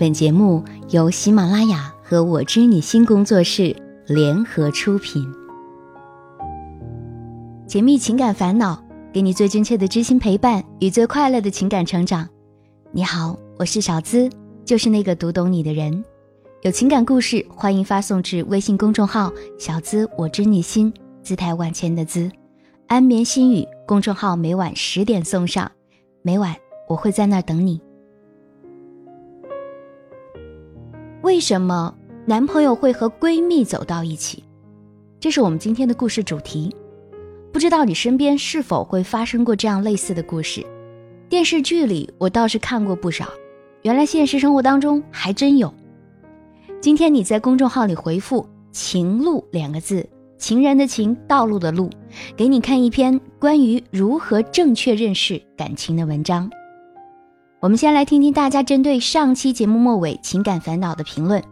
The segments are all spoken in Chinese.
本节目由喜马拉雅和我知你心工作室联合出品。解密情感烦恼，给你最真切的知心陪伴与最快乐的情感成长。你好，我是小资，就是那个读懂你的人。有情感故事，欢迎发送至微信公众号“小资我知你心”，姿态万千的“资”，安眠心语公众号每晚十点送上，每晚我会在那儿等你。为什么男朋友会和闺蜜走到一起？这是我们今天的故事主题。不知道你身边是否会发生过这样类似的故事？电视剧里我倒是看过不少，原来现实生活当中还真有。今天你在公众号里回复“情路”两个字，情人的情，道路的路，给你看一篇关于如何正确认识感情的文章。我们先来听听大家针对上期节目末尾情感烦恼的评论。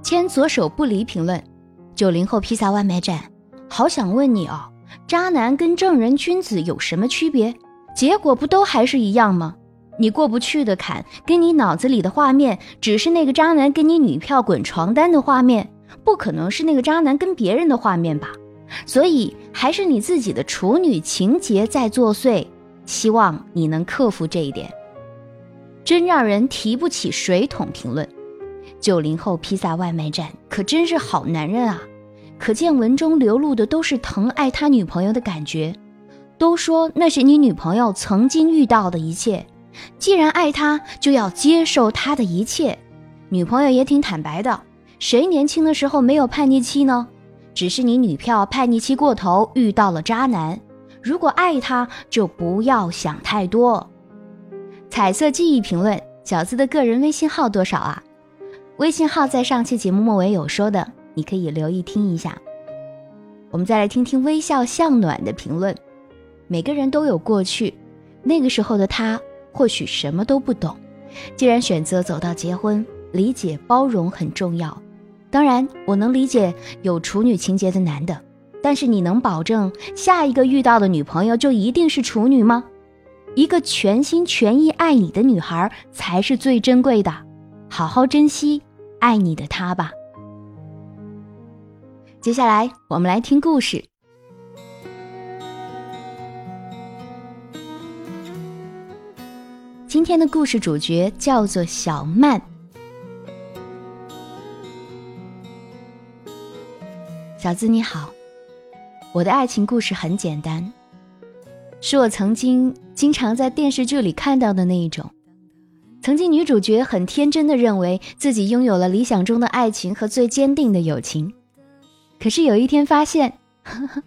牵左手不离评论，九零后披萨外卖站，好想问你哦，渣男跟正人君子有什么区别？结果不都还是一样吗？你过不去的坎，跟你脑子里的画面，只是那个渣男跟你女票滚床单的画面，不可能是那个渣男跟别人的画面吧？所以还是你自己的处女情节在作祟。希望你能克服这一点。真让人提不起水桶评论。九零后披萨外卖站可真是好男人啊！可见文中流露的都是疼爱他女朋友的感觉。都说那是你女朋友曾经遇到的一切，既然爱他，就要接受他的一切。女朋友也挺坦白的，谁年轻的时候没有叛逆期呢？只是你女票叛逆期过头，遇到了渣男。如果爱他，就不要想太多。彩色记忆评论：小资的个人微信号多少啊？微信号在上期节目末尾有说的，你可以留意听一下。我们再来听听微笑向暖的评论：每个人都有过去，那个时候的他或许什么都不懂。既然选择走到结婚，理解包容很重要。当然，我能理解有处女情节的男的。但是你能保证下一个遇到的女朋友就一定是处女吗？一个全心全意爱你的女孩才是最珍贵的，好好珍惜爱你的她吧。接下来我们来听故事。今天的故事主角叫做小曼。小资你好。我的爱情故事很简单，是我曾经经常在电视剧里看到的那一种。曾经女主角很天真的认为自己拥有了理想中的爱情和最坚定的友情，可是有一天发现，呵 呵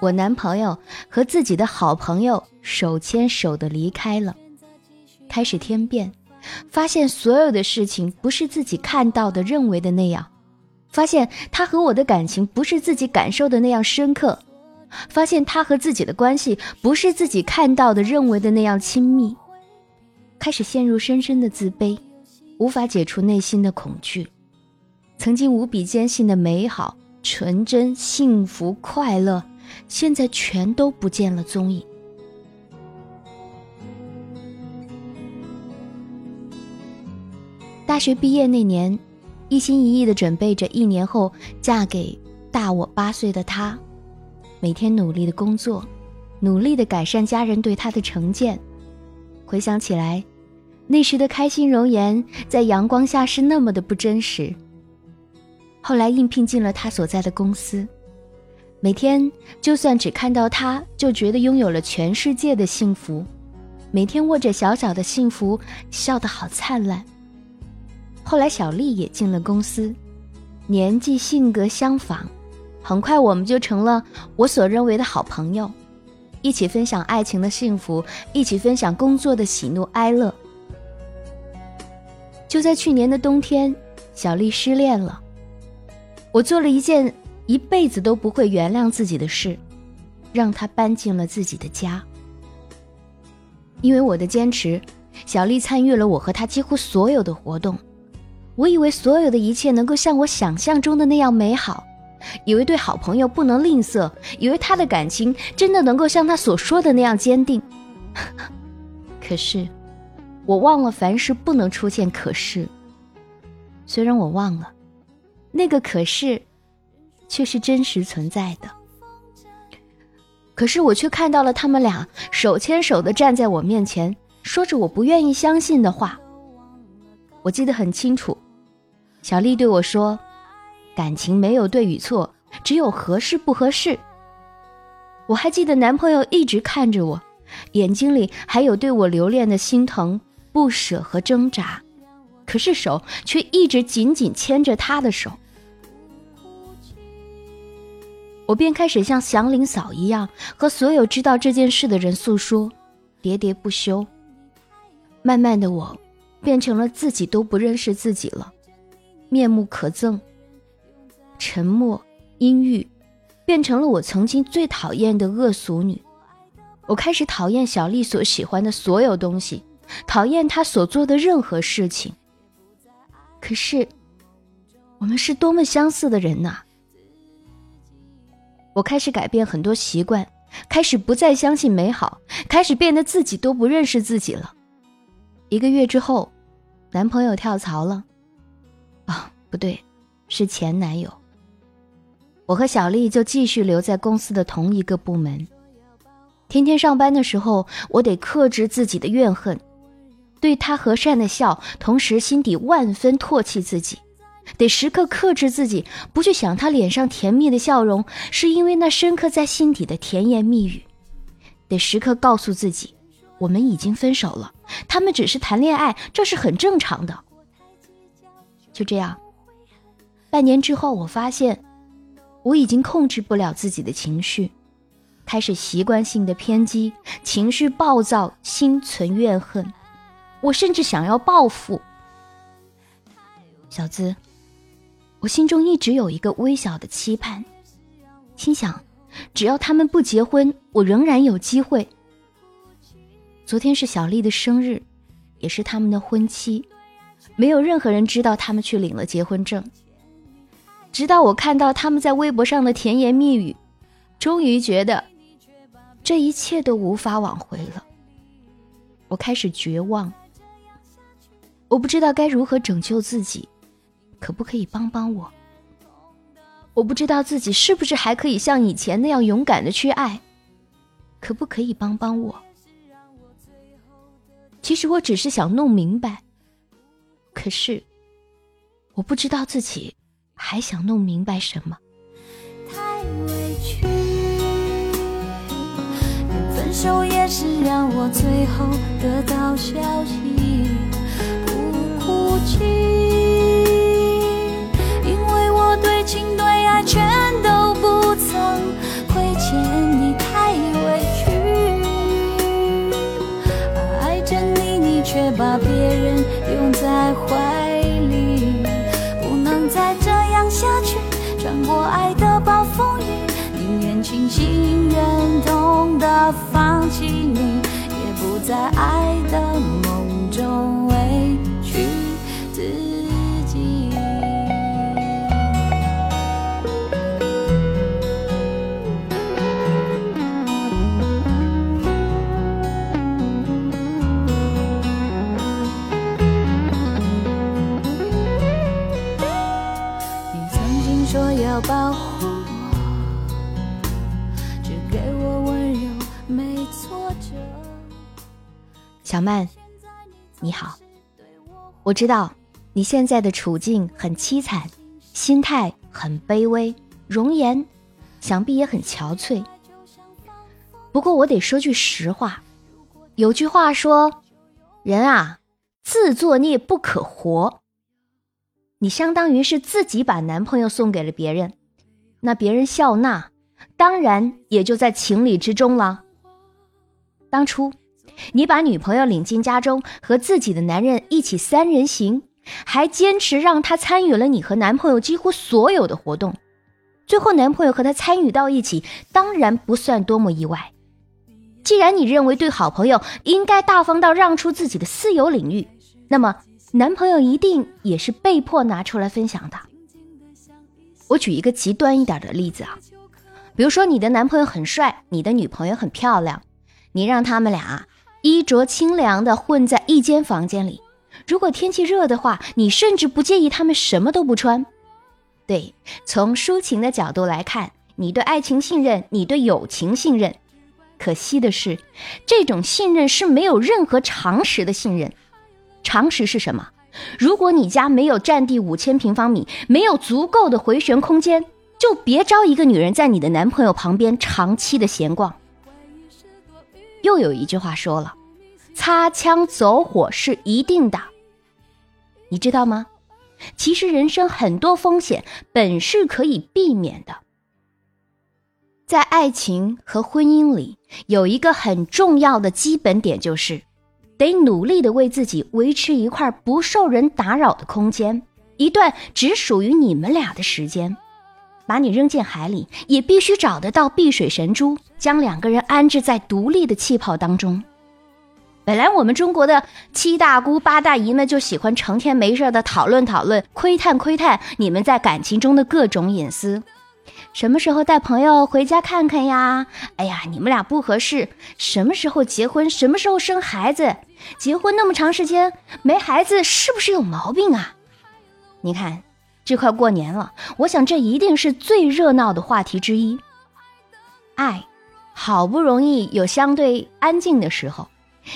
我男朋友和自己的好朋友手牵手的离开了，开始天变，发现所有的事情不是自己看到的、认为的那样。发现他和我的感情不是自己感受的那样深刻，发现他和自己的关系不是自己看到的、认为的那样亲密，开始陷入深深的自卑，无法解除内心的恐惧。曾经无比坚信的美好、纯真、幸福、快乐，现在全都不见了踪影。大学毕业那年。一心一意的准备着一年后嫁给大我八岁的他，每天努力的工作，努力的改善家人对他的成见。回想起来，那时的开心容颜在阳光下是那么的不真实。后来应聘进了他所在的公司，每天就算只看到他，就觉得拥有了全世界的幸福。每天握着小小的幸福，笑得好灿烂。后来，小丽也进了公司，年纪、性格相仿，很快我们就成了我所认为的好朋友，一起分享爱情的幸福，一起分享工作的喜怒哀乐。就在去年的冬天，小丽失恋了，我做了一件一辈子都不会原谅自己的事，让她搬进了自己的家。因为我的坚持，小丽参与了我和她几乎所有的活动。我以为所有的一切能够像我想象中的那样美好，以为对好朋友不能吝啬，以为他的感情真的能够像他所说的那样坚定。可是，我忘了凡事不能出现可是。虽然我忘了，那个可是，却是真实存在的。可是我却看到了他们俩手牵手的站在我面前，说着我不愿意相信的话。我记得很清楚，小丽对我说：“感情没有对与错，只有合适不合适。”我还记得男朋友一直看着我，眼睛里还有对我留恋的心疼、不舍和挣扎，可是手却一直紧紧牵着他的手。我便开始像祥林嫂一样，和所有知道这件事的人诉说，喋喋不休。慢慢的，我。变成了自己都不认识自己了，面目可憎，沉默阴郁，变成了我曾经最讨厌的恶俗女。我开始讨厌小丽所喜欢的所有东西，讨厌她所做的任何事情。可是，我们是多么相似的人呐！我开始改变很多习惯，开始不再相信美好，开始变得自己都不认识自己了。一个月之后，男朋友跳槽了。不对，是前男友。我和小丽就继续留在公司的同一个部门。天天上班的时候，我得克制自己的怨恨，对他和善的笑，同时心底万分唾弃自己，得时刻克制自己，不去想他脸上甜蜜的笑容，是因为那深刻在心底的甜言蜜语，得时刻告诉自己。我们已经分手了，他们只是谈恋爱，这是很正常的。就这样，半年之后，我发现我已经控制不了自己的情绪，开始习惯性的偏激，情绪暴躁，心存怨恨，我甚至想要报复。小资，我心中一直有一个微小的期盼，心想，只要他们不结婚，我仍然有机会。昨天是小丽的生日，也是他们的婚期，没有任何人知道他们去领了结婚证。直到我看到他们在微博上的甜言蜜语，终于觉得这一切都无法挽回了。我开始绝望，我不知道该如何拯救自己，可不可以帮帮我？我不知道自己是不是还可以像以前那样勇敢的去爱，可不可以帮帮我？其实我只是想弄明白，可是我不知道自己还想弄明白什么。太委屈，分手也是让我最后得到消息，不哭泣，因为我对情对爱全都穿过爱的暴风雨，宁愿清醒忍痛的放弃你，也不在爱的梦中。说要保护我，只给我温柔，没挫折。小曼，你好，我知道你现在的处境很凄惨，心态很卑微，容颜想必也很憔悴。不过我得说句实话，有句话说，人啊，自作孽不可活。你相当于是自己把男朋友送给了别人，那别人笑纳，当然也就在情理之中了。当初你把女朋友领进家中，和自己的男人一起三人行，还坚持让他参与了你和男朋友几乎所有的活动，最后男朋友和他参与到一起，当然不算多么意外。既然你认为对好朋友应该大方到让出自己的私有领域，那么。男朋友一定也是被迫拿出来分享的。我举一个极端一点的例子啊，比如说你的男朋友很帅，你的女朋友很漂亮，你让他们俩衣着清凉的混在一间房间里。如果天气热的话，你甚至不介意他们什么都不穿。对，从抒情的角度来看，你对爱情信任，你对友情信任。可惜的是，这种信任是没有任何常识的信任。常识是什么？如果你家没有占地五千平方米，没有足够的回旋空间，就别招一个女人在你的男朋友旁边长期的闲逛。又有一句话说了，擦枪走火是一定的。你知道吗？其实人生很多风险本是可以避免的。在爱情和婚姻里，有一个很重要的基本点，就是得努力的为自己维持一块不受人打扰的空间，一段只属于你们俩的时间。把你扔进海里，也必须找得到碧水神珠，将两个人安置在独立的气泡当中。本来我们中国的七大姑八大姨们就喜欢成天没事的讨论讨论、窥探窥探你们在感情中的各种隐私。什么时候带朋友回家看看呀？哎呀，你们俩不合适。什么时候结婚？什么时候生孩子？结婚那么长时间没孩子，是不是有毛病啊？你看，这快过年了，我想这一定是最热闹的话题之一。爱，好不容易有相对安静的时候。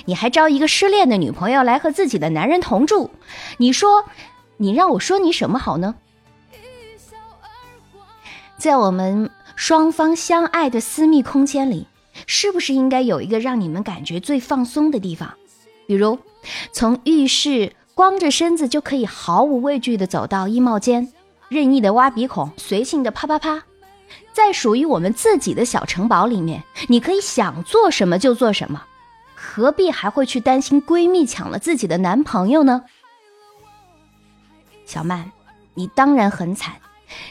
你还招一个失恋的女朋友来和自己的男人同住，你说，你让我说你什么好呢？在我们双方相爱的私密空间里，是不是应该有一个让你们感觉最放松的地方？比如，从浴室光着身子就可以毫无畏惧的走到衣帽间，任意的挖鼻孔，随性的啪啪啪，在属于我们自己的小城堡里面，你可以想做什么就做什么。何必还会去担心闺蜜抢了自己的男朋友呢？小曼，你当然很惨，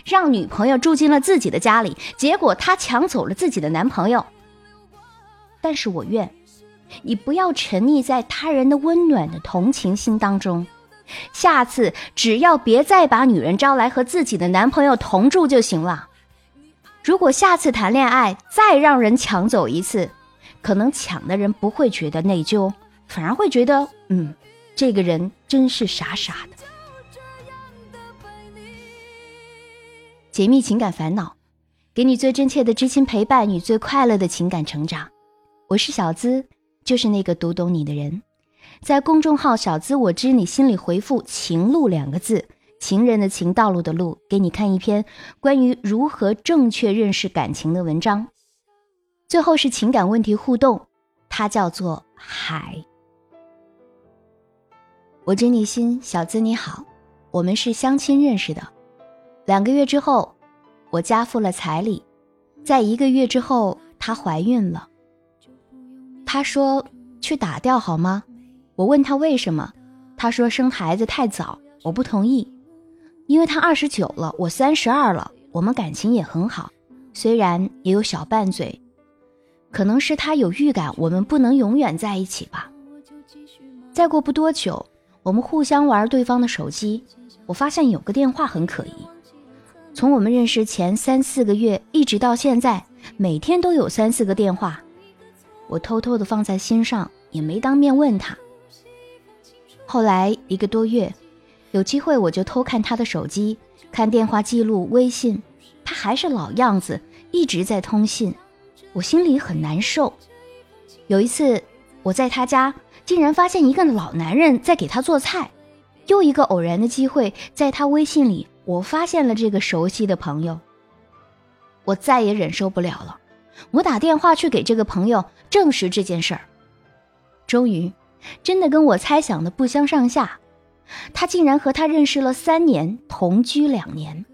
让女朋友住进了自己的家里，结果她抢走了自己的男朋友。但是我愿你不要沉溺在他人的温暖的同情心当中，下次只要别再把女人招来和自己的男朋友同住就行了。如果下次谈恋爱再让人抢走一次，可能抢的人不会觉得内疚，反而会觉得，嗯，这个人真是傻傻的。解密情感烦恼，给你最真切的知心陪伴与最快乐的情感成长。我是小资，就是那个读懂你的人。在公众号“小资我知你心里”回复“情路”两个字，情人的情，道路的路，给你看一篇关于如何正确认识感情的文章。最后是情感问题互动，它叫做海。我知你心，小资你好，我们是相亲认识的，两个月之后，我家付了彩礼，在一个月之后，她怀孕了。她说去打掉好吗？我问她为什么，她说生孩子太早，我不同意，因为她二十九了，我三十二了，我们感情也很好，虽然也有小拌嘴。可能是他有预感，我们不能永远在一起吧。再过不多久，我们互相玩对方的手机，我发现有个电话很可疑。从我们认识前三四个月一直到现在，每天都有三四个电话。我偷偷的放在心上，也没当面问他。后来一个多月，有机会我就偷看他的手机，看电话记录、微信，他还是老样子，一直在通信。我心里很难受。有一次，我在他家，竟然发现一个老男人在给他做菜。又一个偶然的机会，在他微信里，我发现了这个熟悉的朋友。我再也忍受不了了，我打电话去给这个朋友证实这件事儿。终于，真的跟我猜想的不相上下，他竟然和他认识了三年，同居两年，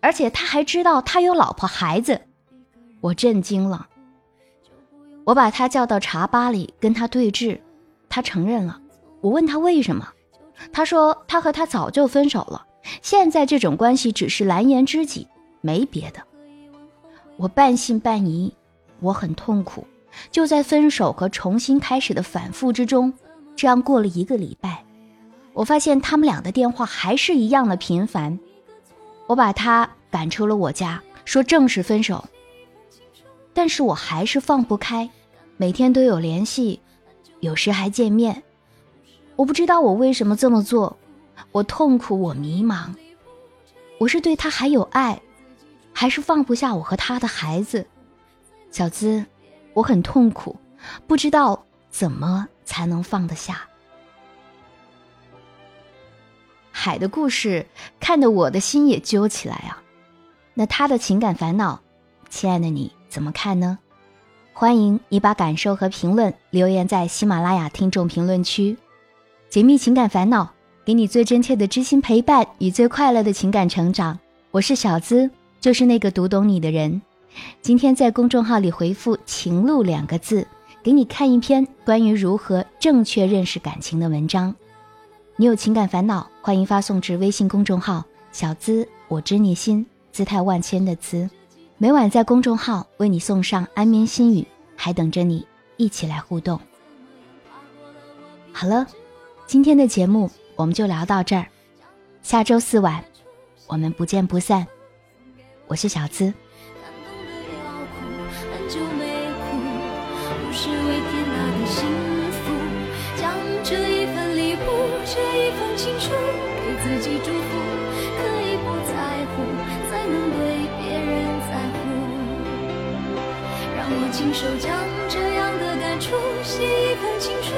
而且他还知道他有老婆孩子。我震惊了，我把他叫到茶吧里跟他对峙，他承认了。我问他为什么，他说他和他早就分手了，现在这种关系只是蓝颜知己，没别的。我半信半疑，我很痛苦。就在分手和重新开始的反复之中，这样过了一个礼拜，我发现他们俩的电话还是一样的频繁。我把他赶出了我家，说正式分手。但是我还是放不开，每天都有联系，有时还见面。我不知道我为什么这么做，我痛苦，我迷茫。我是对他还有爱，还是放不下我和他的孩子？小资，我很痛苦，不知道怎么才能放得下。海的故事看得我的心也揪起来啊！那他的情感烦恼，亲爱的你怎么看呢？欢迎你把感受和评论留言在喜马拉雅听众评论区。解密情感烦恼，给你最真切的知心陪伴与最快乐的情感成长。我是小资，就是那个读懂你的人。今天在公众号里回复“情路”两个字，给你看一篇关于如何正确认识感情的文章。你有情感烦恼，欢迎发送至微信公众号“小资我知你心”，姿态万千的“资”。每晚在公众号为你送上安眠心语，还等着你一起来互动。好了，今天的节目我们就聊到这儿，下周四晚我们不见不散。我是小资。亲手将这样的感触写一封情书。